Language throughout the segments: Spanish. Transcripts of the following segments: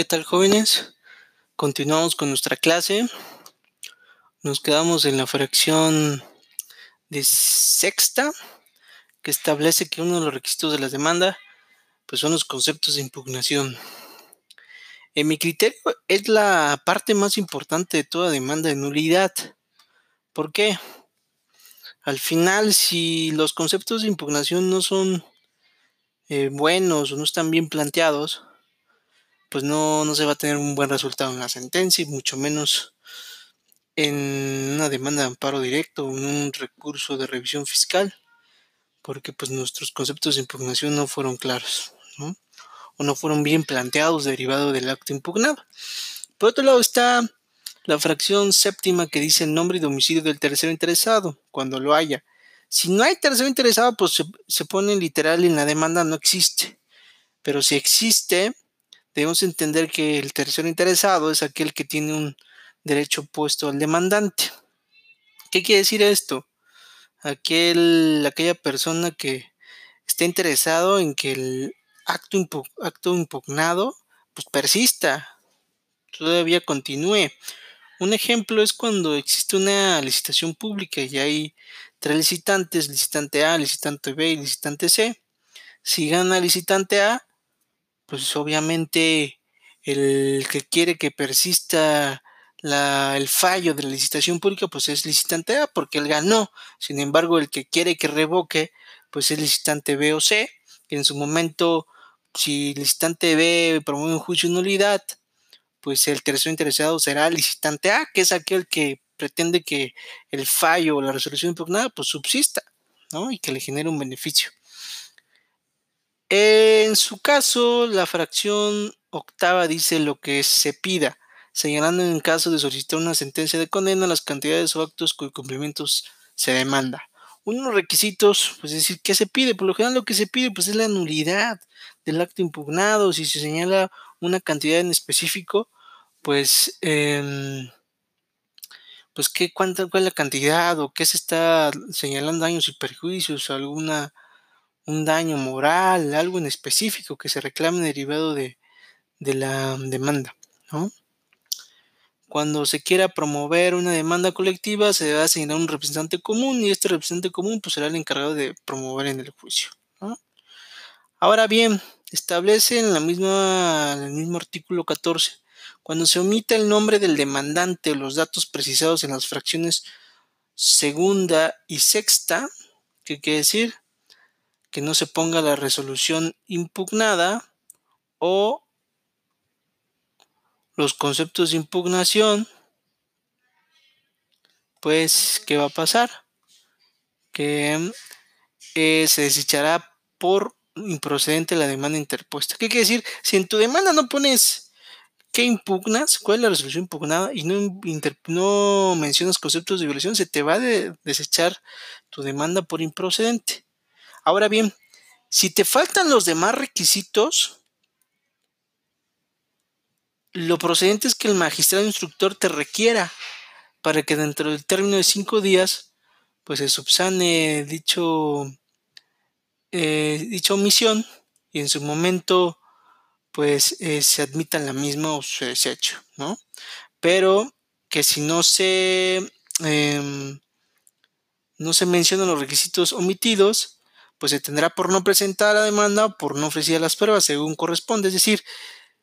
¿Qué tal jóvenes? Continuamos con nuestra clase. Nos quedamos en la fracción de sexta que establece que uno de los requisitos de la demanda pues son los conceptos de impugnación. En mi criterio es la parte más importante de toda demanda de nulidad. ¿Por qué? Al final, si los conceptos de impugnación no son eh, buenos o no están bien planteados, pues no, no se va a tener un buen resultado en la sentencia y mucho menos en una demanda de amparo directo o en un recurso de revisión fiscal, porque pues nuestros conceptos de impugnación no fueron claros, ¿no? O no fueron bien planteados derivado del acto impugnado. Por otro lado está la fracción séptima que dice el nombre y domicilio del tercero interesado, cuando lo haya. Si no hay tercero interesado, pues se, se pone literal en la demanda no existe. Pero si existe, debemos entender que el tercero interesado es aquel que tiene un derecho opuesto al demandante. ¿Qué quiere decir esto? Aquel, aquella persona que está interesado en que el acto, impugnado pues persista, todavía continúe. Un ejemplo es cuando existe una licitación pública y hay tres licitantes, licitante A, licitante B y licitante C. Si gana licitante A, pues obviamente el que quiere que persista el fallo de la licitación pública, pues es licitante A, porque él ganó. Sin embargo, el que quiere que revoque, pues es licitante B o C, que en su momento, si licitante B promueve un juicio de nulidad, pues el tercero interesado será licitante A, que es aquel que pretende que el fallo o la resolución impugnada pues subsista, ¿no? Y que le genere un beneficio. En su caso, la fracción octava dice lo que se pida, señalando en caso de solicitar una sentencia de condena las cantidades o actos cuyos cumplimientos se demanda. Uno de los requisitos, pues es decir, ¿qué se pide? Por lo general lo que se pide pues es la nulidad del acto impugnado. Si se señala una cantidad en específico, pues, eh, pues ¿qué, cuál es la cantidad o qué se está señalando daños y perjuicios, alguna un daño moral, algo en específico que se reclame derivado de, la demanda. Cuando se quiera promover una demanda colectiva, se debe asignar un representante común y este representante común pues, será el encargado de promover en el juicio. Ahora bien, establece en, la misma, en el mismo artículo 14, cuando se omita el nombre del demandante o los datos precisados en las fracciones segunda y sexta, ¿qué quiere decir? Que no se ponga la resolución impugnada o los conceptos de impugnación, pues, ¿qué va a pasar? Que eh, se desechará por improcedente la demanda interpuesta. ¿Qué quiere decir? Si en tu demanda no pones qué impugnas, cuál es la resolución impugnada y no, no mencionas conceptos de violación, se te va a desechar tu demanda por improcedente. Ahora bien, si te faltan los demás requisitos, lo procedente es que el magistrado instructor te requiera para que dentro del término de cinco días, pues se subsane dicho, eh, dicha omisión y en su momento, pues eh, se admita la misma o su desecho, ¿no? Pero que si no se, em, no se mencionan los requisitos omitidos, pues se tendrá por no presentar la demanda o por no ofrecer las pruebas según corresponde. Es decir,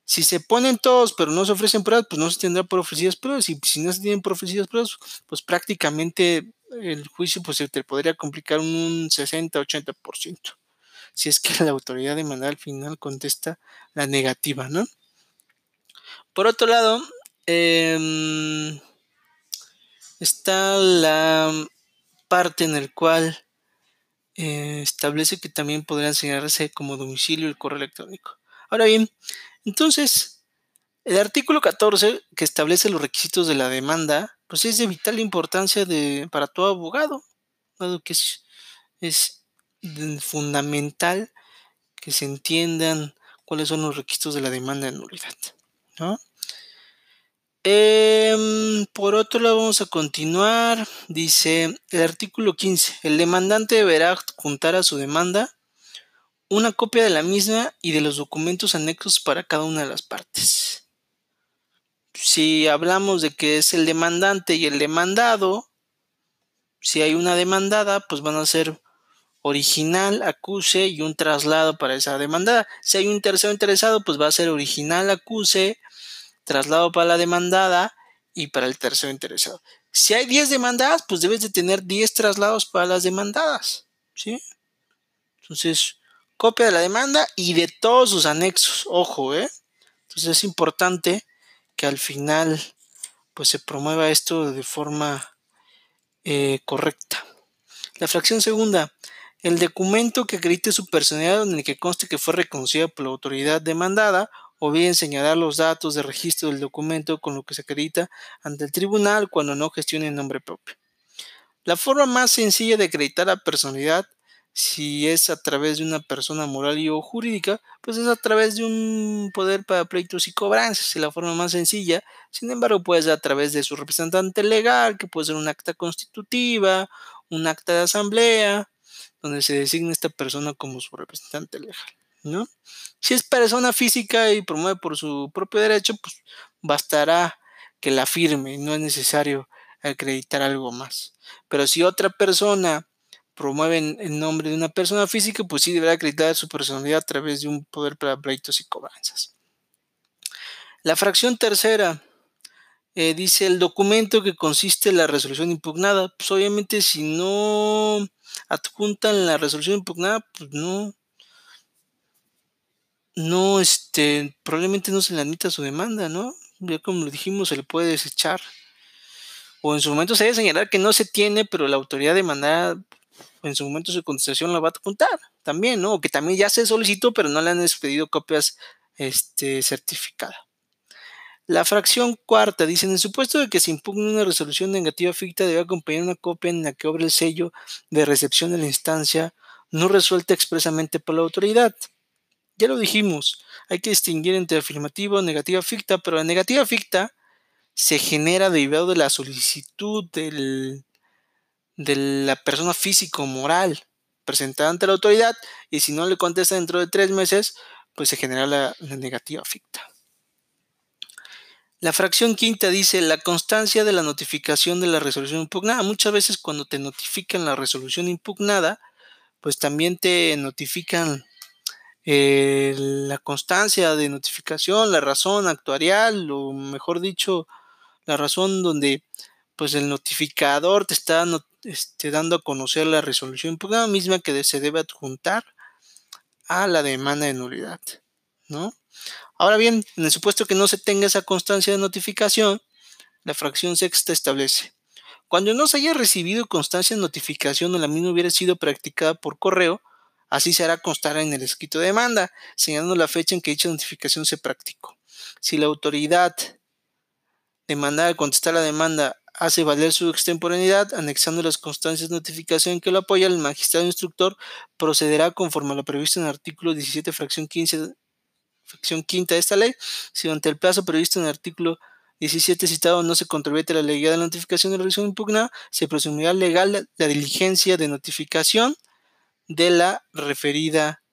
si se ponen todos pero no se ofrecen pruebas, pues no se tendrá por ofrecidas pruebas. Y si no se tienen por ofrecidas pruebas, pues prácticamente el juicio pues, se te podría complicar un 60-80%. Si es que la autoridad demanda al final contesta la negativa, ¿no? Por otro lado, em, está la parte en la cual eh, establece que también podrá enseñarse como domicilio el correo electrónico. Ahora bien, entonces, el artículo 14 que establece los requisitos de la demanda, pues es de vital importancia de, para todo abogado, dado que es, es fundamental que se entiendan cuáles son los requisitos de la demanda de nulidad. ¿no? Em, por otro lado, vamos a continuar. Dice el artículo 15. El demandante deberá adjuntar a su demanda una copia de la misma y de los documentos anexos para cada una de las partes. si hablamos de que es el demandante y el demandado, si hay una demandada, pues van a ser original, acuse y un traslado para esa demandada. Si hay un tercero interesado, pues va a ser original, acuse, traslado para la demandada y para el tercero interesado. Si hay 10 demandadas, pues debes de tener 10 traslados para las demandadas. ¿Sí? Entonces, copia de la demanda y de todos sus anexos. Ojo, ¿eh? Entonces es importante que al final pues se promueva esto de forma eh, correcta. La fracción segunda, el documento que acredite su personalidad en el que conste que fue reconocido por la autoridad demandada o bien señalar los datos de registro del documento con lo que se acredita ante el tribunal cuando no gestione en nombre propio. La forma más sencilla de acreditar la personalidad, si es a través de una persona moral y o jurídica, pues es a través de un poder para pleitos y cobranzas, es la forma más sencilla. Sin embargo, puede ser a través de su representante legal, que puede ser un acta constitutiva, un acta de asamblea, donde se designe esta persona como su representante legal, ¿no? Si es persona física y promueve por su propio derecho, pues bastará que la firme, no es necesario acreditar algo más. Pero si otra persona promueve en, nombre de una persona física, pues sí deberá acreditar su personalidad a través de un poder para pleitos y cobranzas. La fracción tercera eh, dice el documento que consiste en la resolución impugnada. Pues obviamente si no adjuntan la resolución impugnada, pues no, no, este, probablemente no se le admita su demanda, ¿no? Ya como lo dijimos, se le puede desechar. O en su momento se debe señalar que no se tiene, pero la autoridad demandada, en su momento su contestación la va a adjuntar también, ¿no? O que también ya se solicitó, pero no le han expedido copias este, certificadas. La fracción cuarta dice, en el supuesto de que se impugne una resolución negativa ficta, debe acompañar una copia en la que obre el sello de recepción de la instancia no resuelta expresamente por la autoridad. Ya lo dijimos, hay que distinguir entre afirmativa o negativa ficta, pero la negativa ficta se genera derivado de la solicitud del, de la persona físico moral presentada ante la autoridad y si no le contesta dentro de tres meses, pues se genera la negativa ficta. La fracción quinta dice la constancia de la notificación de la resolución impugnada. Muchas veces cuando te notifican la resolución impugnada, pues también te notifican eh, la constancia de notificación, la razón actuarial, o mejor dicho, la razón donde pues el notificador te está este, dando a conocer la resolución impugnada misma que se debe adjuntar a la demanda de nulidad, ¿no? Ahora bien, en el supuesto que no se tenga esa constancia de notificación, la fracción sexta establece, cuando no se haya recibido constancia de notificación o la misma hubiera sido practicada por correo, así se hará constar en el escrito de demanda, señalando la fecha en que dicha notificación se practicó. Si la autoridad demandada de contestar la demanda hace valer su extemporaneidad, anexando las constancias de notificación que lo apoya, el magistrado instructor procederá conforme a lo previsto en el artículo 17, fracción 15 fracción quinta de esta ley, si durante el plazo previsto en el artículo 17 citado no se controvierte la legalidad de la notificación de la resolución impugnada, se presumirá legal la, diligencia de notificación de la referida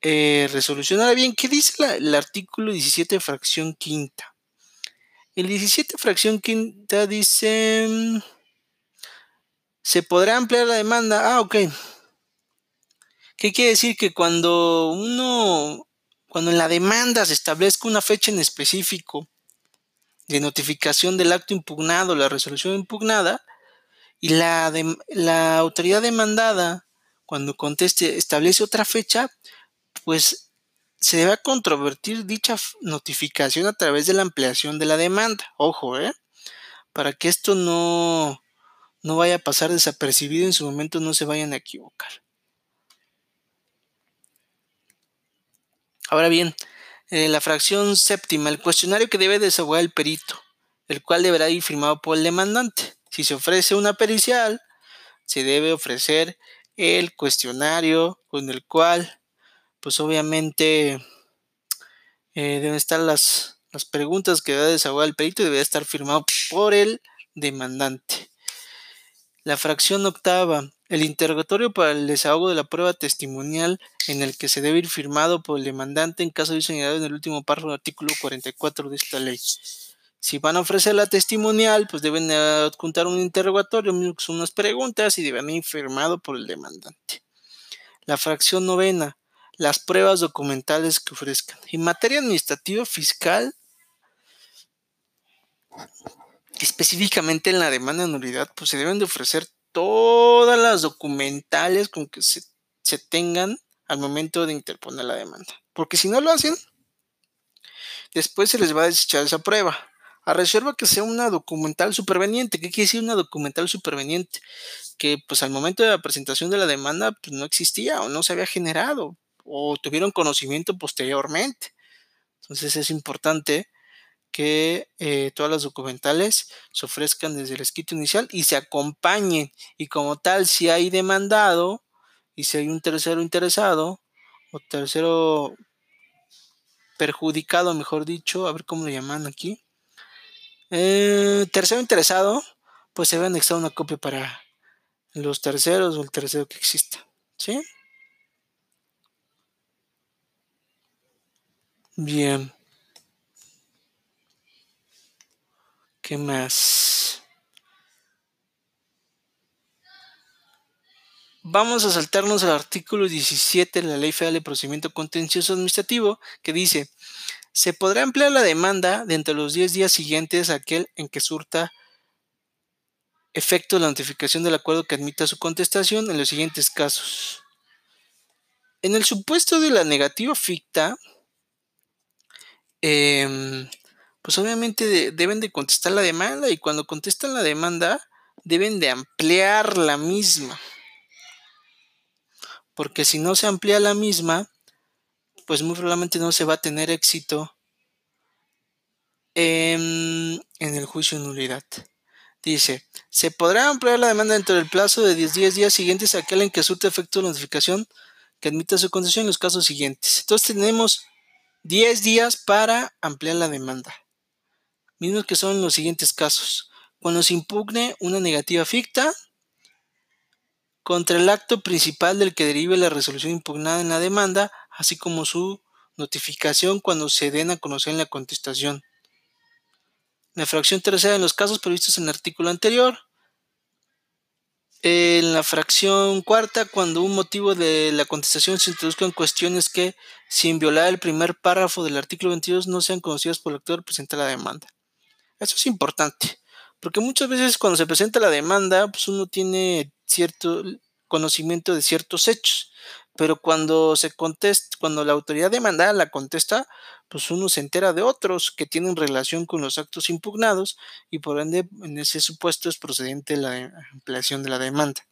eh, resolución. Ahora bien, ¿qué dice el artículo 17 fracción quinta? El 17 fracción quinta dice... Mm, se podrá ampliar la demanda. Ah, ok. ¿Qué quiere decir? Que cuando uno cuando en la demanda se establezca una fecha en específico de notificación del acto impugnado, la resolución impugnada, y la, la autoridad demandada, cuando conteste, establece otra fecha, pues se debe controvertir dicha notificación a través de la ampliación de la demanda. Ojo, ¿eh? Para que esto no, no vaya a pasar desapercibido, en su momento no se vayan a equivocar. Ahora bien, en la fracción séptima, el cuestionario que debe desahogar el perito, el cual deberá ir firmado por el demandante. Si se ofrece una pericial, se debe ofrecer el cuestionario con el cual, pues obviamente, eh, deben estar las, las preguntas que debe desahogar el perito y debe estar firmado por el demandante. La fracción octava, El interrogatorio para el desahogo de la prueba testimonial en el que se debe ir firmado por el demandante en caso de señalado en el último párrafo del artículo 44 de esta ley. Si van a ofrecer la testimonial, pues deben adjuntar un interrogatorio, unas preguntas y deben ir firmado por el demandante. La fracción novena, las pruebas documentales que ofrezcan. En materia administrativa fiscal, específicamente en la demanda de nulidad, pues se deben de ofrecer todas las documentales con que se, tengan al momento de interponer la demanda. Porque si no lo hacen, después se les va a desechar esa prueba. A reserva que sea una documental superveniente. ¿Qué quiere decir una documental superveniente? Que pues al momento de la presentación de la demanda pues, no existía o no se había generado o tuvieron conocimiento posteriormente. Entonces es importante que eh, todas las documentales se ofrezcan desde el escrito inicial y se acompañen. Y como tal, si hay demandado y si hay un tercero interesado o tercero perjudicado, mejor dicho, a ver cómo lo llaman aquí. Eh, tercero interesado, pues se debe anexar una copia para los terceros o el tercero que exista. ¿Sí? Bien. ¿Qué más? Vamos a saltarnos al artículo 17 de la Ley Federal de Procedimiento Contencioso Administrativo que dice, se podrá emplear la demanda dentro de los 10 días siguientes a aquel en que surta efecto la notificación del acuerdo que admita su contestación en los siguientes casos. En el supuesto de la negativa ficta, eh, pues obviamente deben de contestar la demanda y cuando contestan la demanda deben de ampliar la misma. Porque si no se amplía la misma, pues muy probablemente no se va a tener éxito en, el juicio de nulidad. Dice, se podrá ampliar la demanda dentro del plazo de 10 días siguientes a aquel en que surte efecto la notificación que admita su concesión en los casos siguientes. Entonces tenemos 10 días para ampliar la demanda mismos que son los siguientes casos. Cuando se impugne una negativa ficta contra el acto principal del que derive la resolución impugnada en la demanda, así como su notificación cuando se den a conocer en la contestación. La fracción tercera en los casos previstos en el artículo anterior. En la fracción cuarta, cuando un motivo de la contestación se introduzca en cuestiones que, sin violar el primer párrafo del artículo 22, no sean conocidas por el actor, presenta la demanda. Eso es importante, porque muchas veces cuando se presenta la demanda, pues uno tiene cierto conocimiento de ciertos hechos, pero cuando se contesta, cuando la autoridad demandada la contesta, pues uno se entera de otros que tienen relación con los actos impugnados y por ende en ese supuesto es procedente la ampliación de la demanda.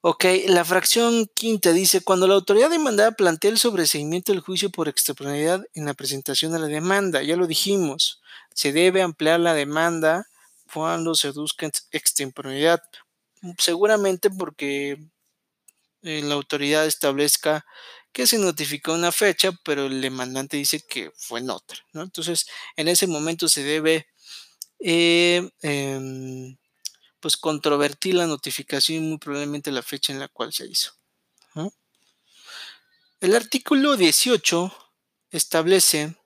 Ok, la fracción quinta dice, cuando la autoridad demandada plantea el sobreseimiento del juicio por extemporaneidad en la presentación de la demanda, ya lo dijimos, se debe ampliar la demanda cuando se busca extemporaneidad, seguramente porque la autoridad establezca que se notificó una fecha, pero el demandante dice que fue en otra, ¿no? Entonces, en ese momento se debe eh, em, pues controvertir la notificación y muy probablemente la fecha en la cual se hizo. El artículo 18 establece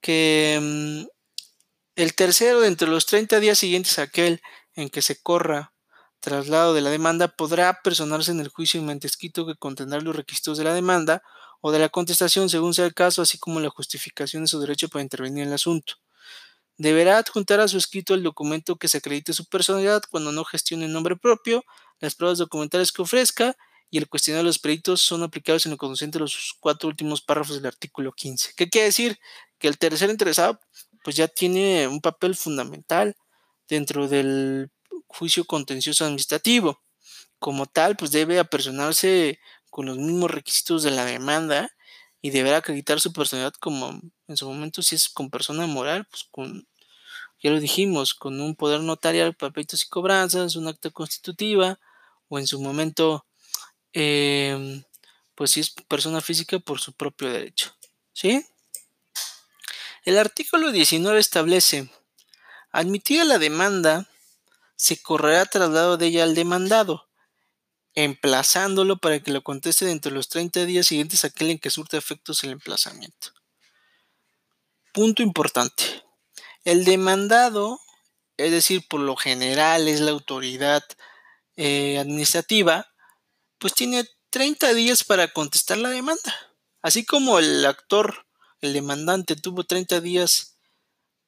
que mm, el tercero de entre los 30 días siguientes a aquel en que se corra traslado de la demanda podrá personarse en el juicio escrito que contendrá los requisitos de la demanda o de la contestación según sea el caso, así como la justificación de su derecho para intervenir en el asunto. Deberá adjuntar a su escrito el documento que se acredite su personalidad cuando no gestione en nombre propio, las pruebas documentales que ofrezca y el cuestionario de los peritos son aplicables en lo conducente a los cuatro últimos párrafos del artículo 15. ¿Qué quiere decir? Que el tercer interesado pues ya tiene un papel fundamental dentro del juicio contencioso administrativo. Como tal, pues debe apersonarse con los mismos requisitos de la demanda y deberá acreditar su personalidad como en su momento si es con persona moral, pues con, ya lo dijimos, con un poder notarial, papelitos y cobranzas, un acta constitutiva, o en su momento, em, pues si es persona física por su propio derecho. ¿Sí? El artículo 19 establece, admitida la demanda, se correrá traslado de ella al demandado, emplazándolo para que lo conteste dentro de los 30 días siguientes a aquel en que surta efectos el emplazamiento. Punto importante. El demandado, es decir, por lo general es la autoridad eh, administrativa, pues tiene 30 días para contestar la demanda. Así como el actor, el demandante, tuvo 30 días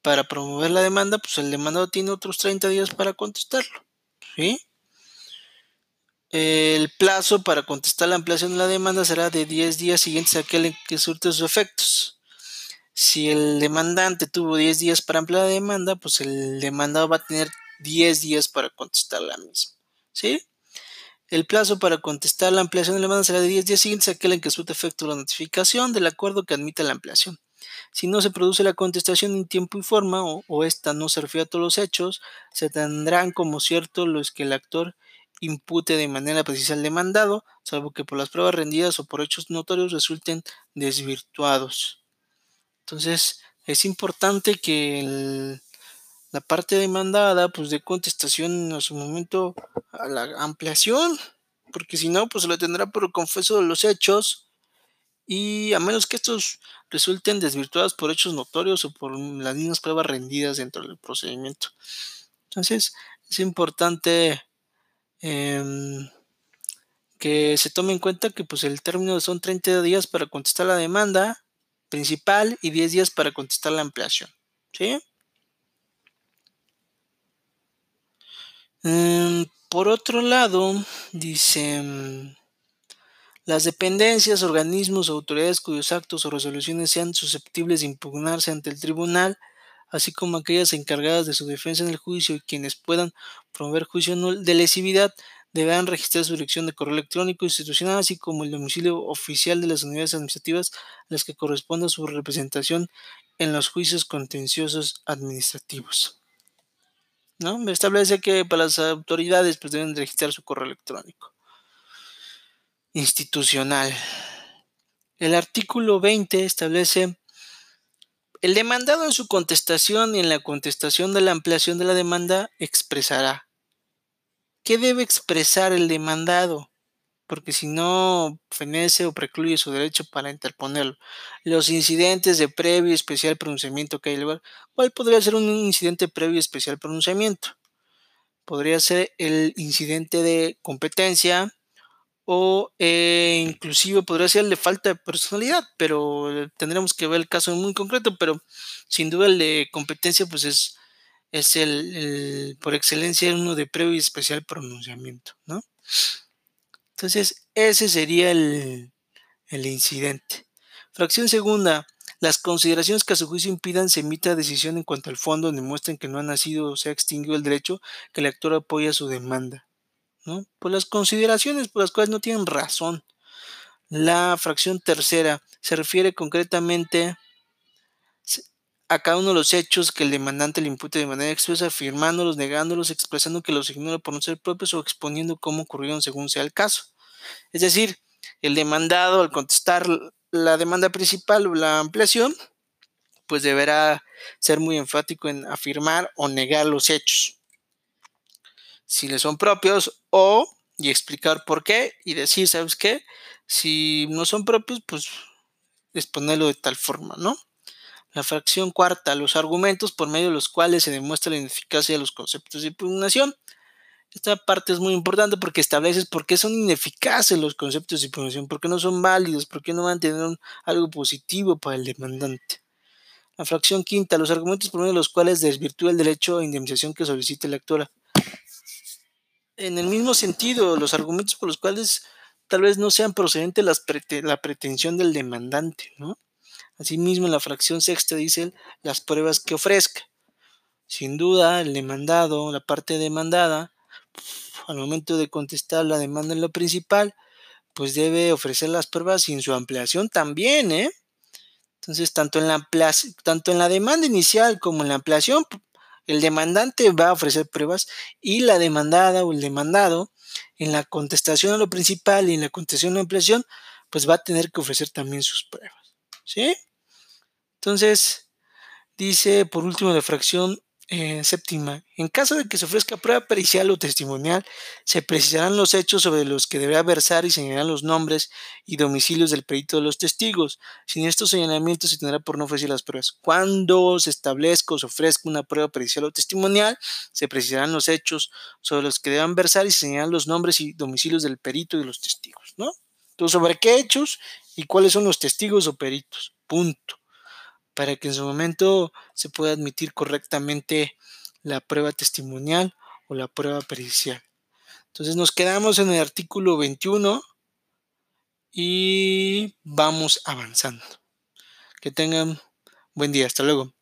para promover la demanda, pues el demandado tiene otros 30 días para contestarlo. ¿Sí? El plazo para contestar la ampliación de la demanda será de 10 días siguientes a aquel en que surte sus efectos. Si el demandante tuvo 10 días para ampliar la demanda, pues el demandado va a tener 10 días para contestar la misma. ¿Sí? El plazo para contestar la ampliación de la demanda será de 10 días siguientes a aquel en que surte efecto la notificación del acuerdo que admita la ampliación. Si no se produce la contestación en tiempo y forma o, o esta no se refiere a todos los hechos, se tendrán como cierto los que el actor impute de manera precisa al demandado, salvo que por las pruebas rendidas o por hechos notorios resulten desvirtuados. Entonces, es importante que la parte demandada pues dé contestación a su momento a la ampliación, porque si no, pues se lo tendrá por confeso de los hechos y a menos que estos resulten desvirtuados por hechos notorios o por las mismas pruebas rendidas dentro del procedimiento. Entonces, es importante Em, que se tome en cuenta que pues el término son 30 días para contestar la demanda principal y 10 días para contestar la ampliación. ¿sí? Em, por otro lado, dice, las dependencias, organismos o autoridades cuyos actos o resoluciones sean susceptibles de impugnarse ante el tribunal así como aquellas encargadas de su defensa en el juicio y quienes puedan promover juicio de lesividad, deberán registrar su dirección de correo electrónico institucional, así como el domicilio oficial de las unidades administrativas a las que corresponda su representación en los juicios contenciosos administrativos. ¿No? Me establece que para las autoridades pues, deben registrar su correo electrónico institucional. El artículo 20 establece el demandado en su contestación y en la contestación de la ampliación de la demanda expresará. ¿Qué debe expresar el demandado? Porque si no fenece o precluye su derecho para interponerlo. Los incidentes de previo y especial pronunciamiento que hay lugar. ¿Cuál podría ser un incidente previo y especial pronunciamiento? Podría ser el incidente de competencia, o eh, inclusive podría ser de falta de personalidad, pero tendremos que ver el caso muy concreto, pero sin duda el de competencia pues es, es el, por excelencia uno de previo y especial pronunciamiento, ¿no? Entonces, ese sería el, el incidente. Fracción segunda, las consideraciones que a su juicio impidan se emita decisión en cuanto al fondo demuestren que no ha nacido o se ha extinguido el derecho que el actor apoya su demanda. Por las consideraciones por las cuales no tienen razón. La fracción tercera se refiere concretamente a cada uno de los hechos que el demandante le impute de manera expresa, afirmándolos, negándolos, expresando que los ignora por no ser propios o exponiendo cómo ocurrieron según sea el caso. Es decir, el demandado al contestar la demanda principal o la ampliación, pues deberá ser muy enfático en afirmar o negar los hechos si le son propios o y explicar por qué y decir, ¿sabes qué? Si no son propios, pues exponerlo de tal forma, ¿no? La fracción cuarta, los argumentos por medio de los cuales se demuestra la ineficacia de los conceptos de impugnación. Esta parte es muy importante porque estableces por qué son ineficaces los conceptos de impugnación, por qué no son válidos, por qué no van a tener algo positivo para el demandante. La fracción quinta, los argumentos por medio de los cuales desvirtúa el derecho a indemnización que solicite la lectora en el mismo sentido, los argumentos por los cuales tal vez no sean procedentes la pretensión del demandante, ¿no? Asimismo, en la fracción sexta dice las pruebas que ofrezca. Sin duda, el demandado, la parte demandada, al momento de contestar la demanda en lo principal, pues debe ofrecer las pruebas y en su ampliación también, ¿eh? Entonces, tanto en la, tanto en la demanda inicial como en la ampliación, el demandante va a ofrecer pruebas y la demandada o el demandado en la contestación a lo principal y en la contestación a la ampliación, pues va a tener que ofrecer también sus pruebas. ¿Sí? Entonces, dice por último la fracción Eh, séptima, en caso de que se ofrezca prueba pericial o testimonial, se precisarán los hechos sobre los que deberá versar y señalar los nombres y domicilios del perito de los testigos. Sin estos señalamientos se tendrá por no ofrecer las pruebas. Cuando se establezca o se ofrezca una prueba pericial o testimonial, se precisarán los hechos sobre los que deban versar y señalar los nombres y domicilios del perito y los testigos, ¿no? Entonces, ¿sobre qué hechos y cuáles son los testigos o peritos? Punto para que en su momento se pueda admitir correctamente la prueba testimonial o la prueba pericial. Entonces nos quedamos en el artículo 21 y vamos avanzando. Que tengan buen día. Hasta luego.